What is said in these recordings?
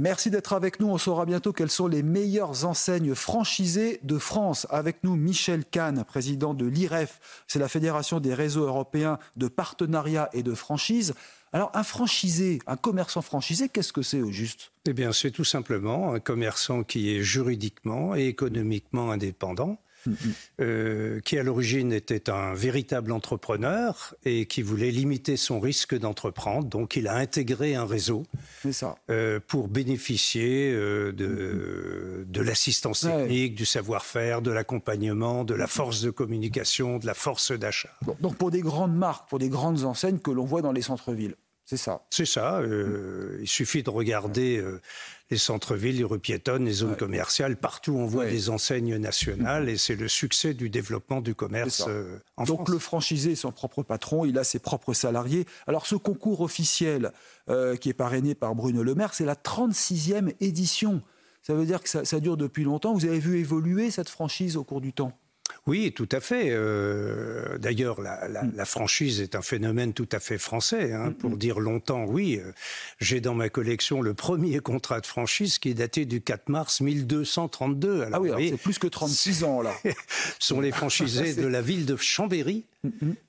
Merci d'être avec nous. On saura bientôt quelles sont les meilleures enseignes franchisées de France. Avec nous, Michel Kahn, président de l'IREF. C'est la Fédération des réseaux européens de partenariat et de franchise. Alors, un franchisé, un commerçant franchisé, qu'est-ce que c'est au juste? Eh bien, c'est tout simplement un commerçant qui est juridiquement et économiquement indépendant, euh, qui à l'origine était un véritable entrepreneur et qui voulait limiter son risque d'entreprendre. Donc, il a intégré un réseau ça. euh, pour bénéficier euh, de, de l'assistance Ouais. technique, du savoir-faire, de l'accompagnement, de la force de communication, de la force d'achat. Bon, donc, pour des grandes marques, pour des grandes enseignes que l'on voit dans les centres-villes. C'est ça. C'est ça. euh, il suffit de regarder euh, les centres-villes, les rues piétonnes, les zones commerciales. Partout, on voit Ouais. des enseignes nationales et c'est le succès du développement du commerce euh, en Donc France. le franchisé est son propre patron, il a ses propres salariés. Alors ce concours officiel euh, qui est parrainé par Bruno Le Maire, c'est la 36e édition. Ça veut dire que ça, ça dure depuis longtemps. Vous avez vu évoluer cette franchise au cours du temps? Oui, tout à fait. Euh, D'ailleurs, la, la- la franchise est un phénomène tout à fait français. hein. Pour dire longtemps, oui. euh, J'ai dans ma collection le premier contrat de franchise qui est daté du 4 mars 1232. Alors, Ah oui, c'est plus que 36 ans là. sont les franchisés de la ville de Chambéry.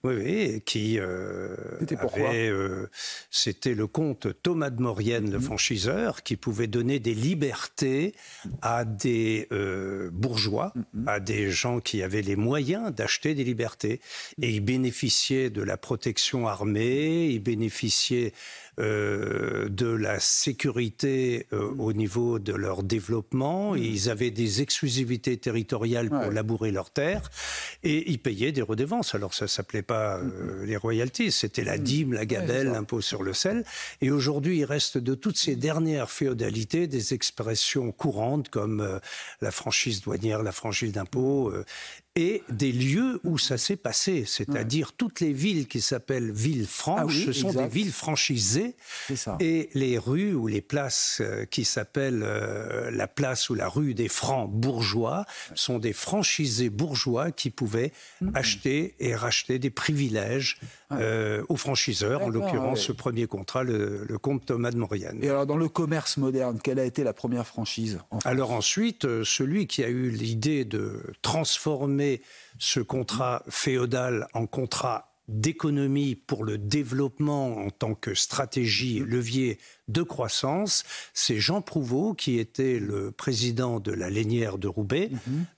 Oui, oui, qui euh, avait, euh, c'était le comte Thomas de Maurienne, le franchiseur, qui pouvait donner des libertés à des euh, bourgeois, à des gens qui avaient les moyens d'acheter des libertés. Et ils bénéficiaient de la protection armée, ils bénéficiaient euh, de la sécurité euh, au niveau de leur développement. Ils avaient des exclusivités territoriales pour Ouais. labourer leurs terres et ils payaient des redevances. Alors ça s'appelait pas euh, les royalties, c'était la dîme, la gabelle, l'impôt sur le sel. Et aujourd'hui, il reste de toutes ces dernières féodalités des expressions courantes comme euh, la franchise douanière, la franchise d'impôt. Et des lieux où ça s'est passé, c'est-à-dire toutes les villes qui s'appellent villes franches, Ah oui, ce sont exact. des villes franchisées, ça. et les rues ou les places euh, qui s'appellent euh, la place ou la rue des francs bourgeois sont des franchisés bourgeois qui pouvaient Mm-hmm. acheter et racheter des privilèges euh, aux franchiseurs, en l'occurrence ouais. ce premier contrat, le, le comte Thomas de Maurienne. Et alors dans le commerce moderne, quelle a été la première franchise en Alors ensuite, celui qui a eu l'idée de transformer ce contrat féodal en contrat d'économie pour le développement en tant que stratégie, levier de croissance, c'est Jean Prouveau qui était le président de la Lainière de Roubaix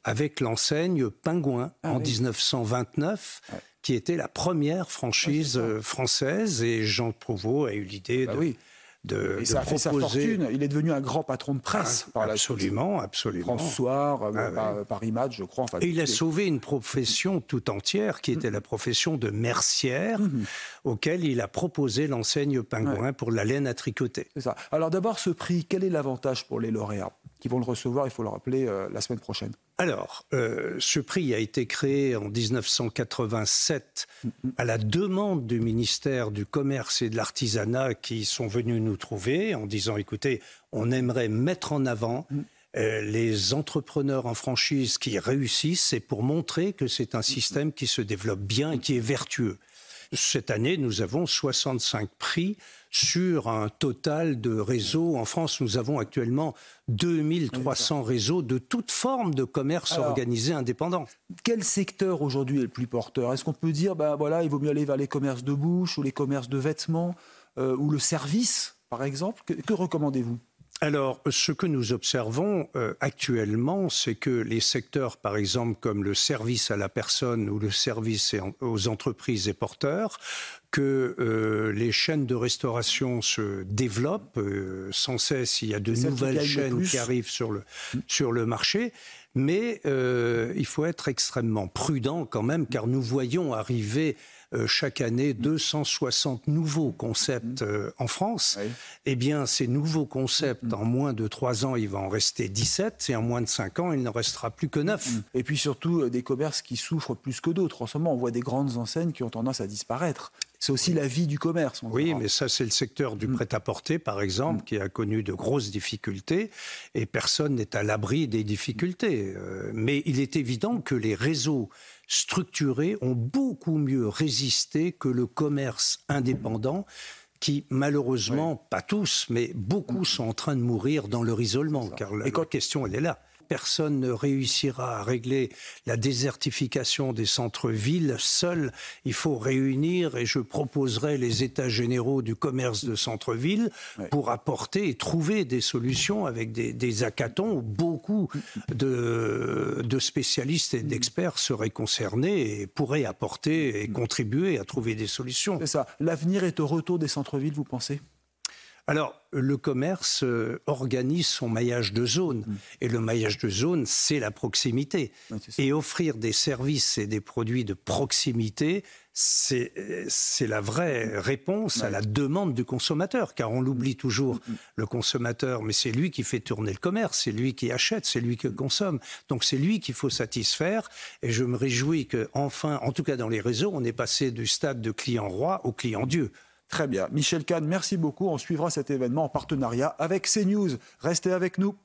avec l'enseigne Pingouin Ah en oui. 1929 qui était la première franchise euh, française et Jean Prouveau a eu l'idée Bah de, oui. De- Et de ça a fait sa fortune. Il est devenu un grand patron de presse par la absolument, absolument. François, euh, Ah ouais. par- Paris Match, je crois. Enfin, Et il a sauvé une profession tout entière qui était la profession de mercière, Mhm. auquel il a proposé l'enseigne Pingouin pour la laine à tricoter. Ça. Alors d'abord, ce prix, quel est l'avantage pour les lauréats? Qui vont le recevoir, il faut le rappeler, euh, la semaine prochaine. Alors, euh, ce prix a été créé en 1987 à la demande du ministère du Commerce et de l'Artisanat qui sont venus nous trouver en disant, écoutez, on aimerait mettre en avant euh, les entrepreneurs en franchise qui réussissent et pour montrer que c'est un système qui se développe bien et qui est vertueux. Cette année, nous avons 65 prix sur un total de réseaux. En France, nous avons actuellement 2300 réseaux de toute forme de commerce Alors, organisé indépendant. Quel secteur aujourd'hui est le plus porteur? Est-ce qu'on peut dire, ben voilà, il vaut mieux aller vers les commerces de bouche ou les commerces de vêtements euh, ou le service, par exemple? Que, que recommandez-vous? Alors, ce que nous observons euh, actuellement, c'est que les secteurs, par exemple, comme le service à la personne ou le service aux entreprises et porteurs, que euh, les chaînes de restauration se développent euh, sans cesse. Il y a de nouvelles chaînes qui arrivent sur le, sur le marché. Mais euh, il faut être extrêmement prudent quand même, car nous voyons arriver euh, chaque année 260 nouveaux concepts euh, en France. Eh bien, ces nouveaux concepts, en moins de 3 ans, il va en rester 17, et en moins de 5 ans, il n'en restera plus que 9. Et puis surtout, des commerces qui souffrent plus que d'autres. En ce moment, on voit des grandes enseignes qui ont tendance à disparaître. C'est aussi la vie du commerce. oui, mais ça, c'est le secteur du mm. prêt-à-porter, par exemple, mm. qui a connu de grosses difficultés, et personne n'est à l'abri des difficultés. Euh, mais il est évident que les réseaux structurés ont beaucoup mieux résisté que le commerce indépendant qui malheureusement, pas tous, mais beaucoup sont en train de mourir dans leur isolement, car la, la question, elle est là personne ne réussira à régler la désertification des centres-villes seul. Il faut réunir, et je proposerai les états généraux du commerce de centre-ville pour apporter et trouver des solutions avec des, des hackathons où beaucoup de, de spécialistes et d'experts seraient concernés et pourraient apporter et contribuer à trouver des solutions. C'est ça. L'avenir est au retour des centres-villes, vous pensez? Alors, le commerce euh, organise son maillage de zone. Mm. Et le maillage de zone, c'est la proximité. et offrir des services et des produits de proximité, c'est la vraie réponse à la demande du consommateur. Car on l'oublie toujours, mm, mm. le consommateur, mais c'est lui qui fait tourner le commerce, c'est lui qui achète, c'est lui qui consomme. Donc c'est lui qu'il faut satisfaire. Et je me réjouis qu'enfin, en tout cas dans les réseaux, on est passé du stade de client roi au client Dieu. Très bien. Michel Kahn, merci beaucoup. On suivra cet événement en partenariat avec CNews. Restez avec nous.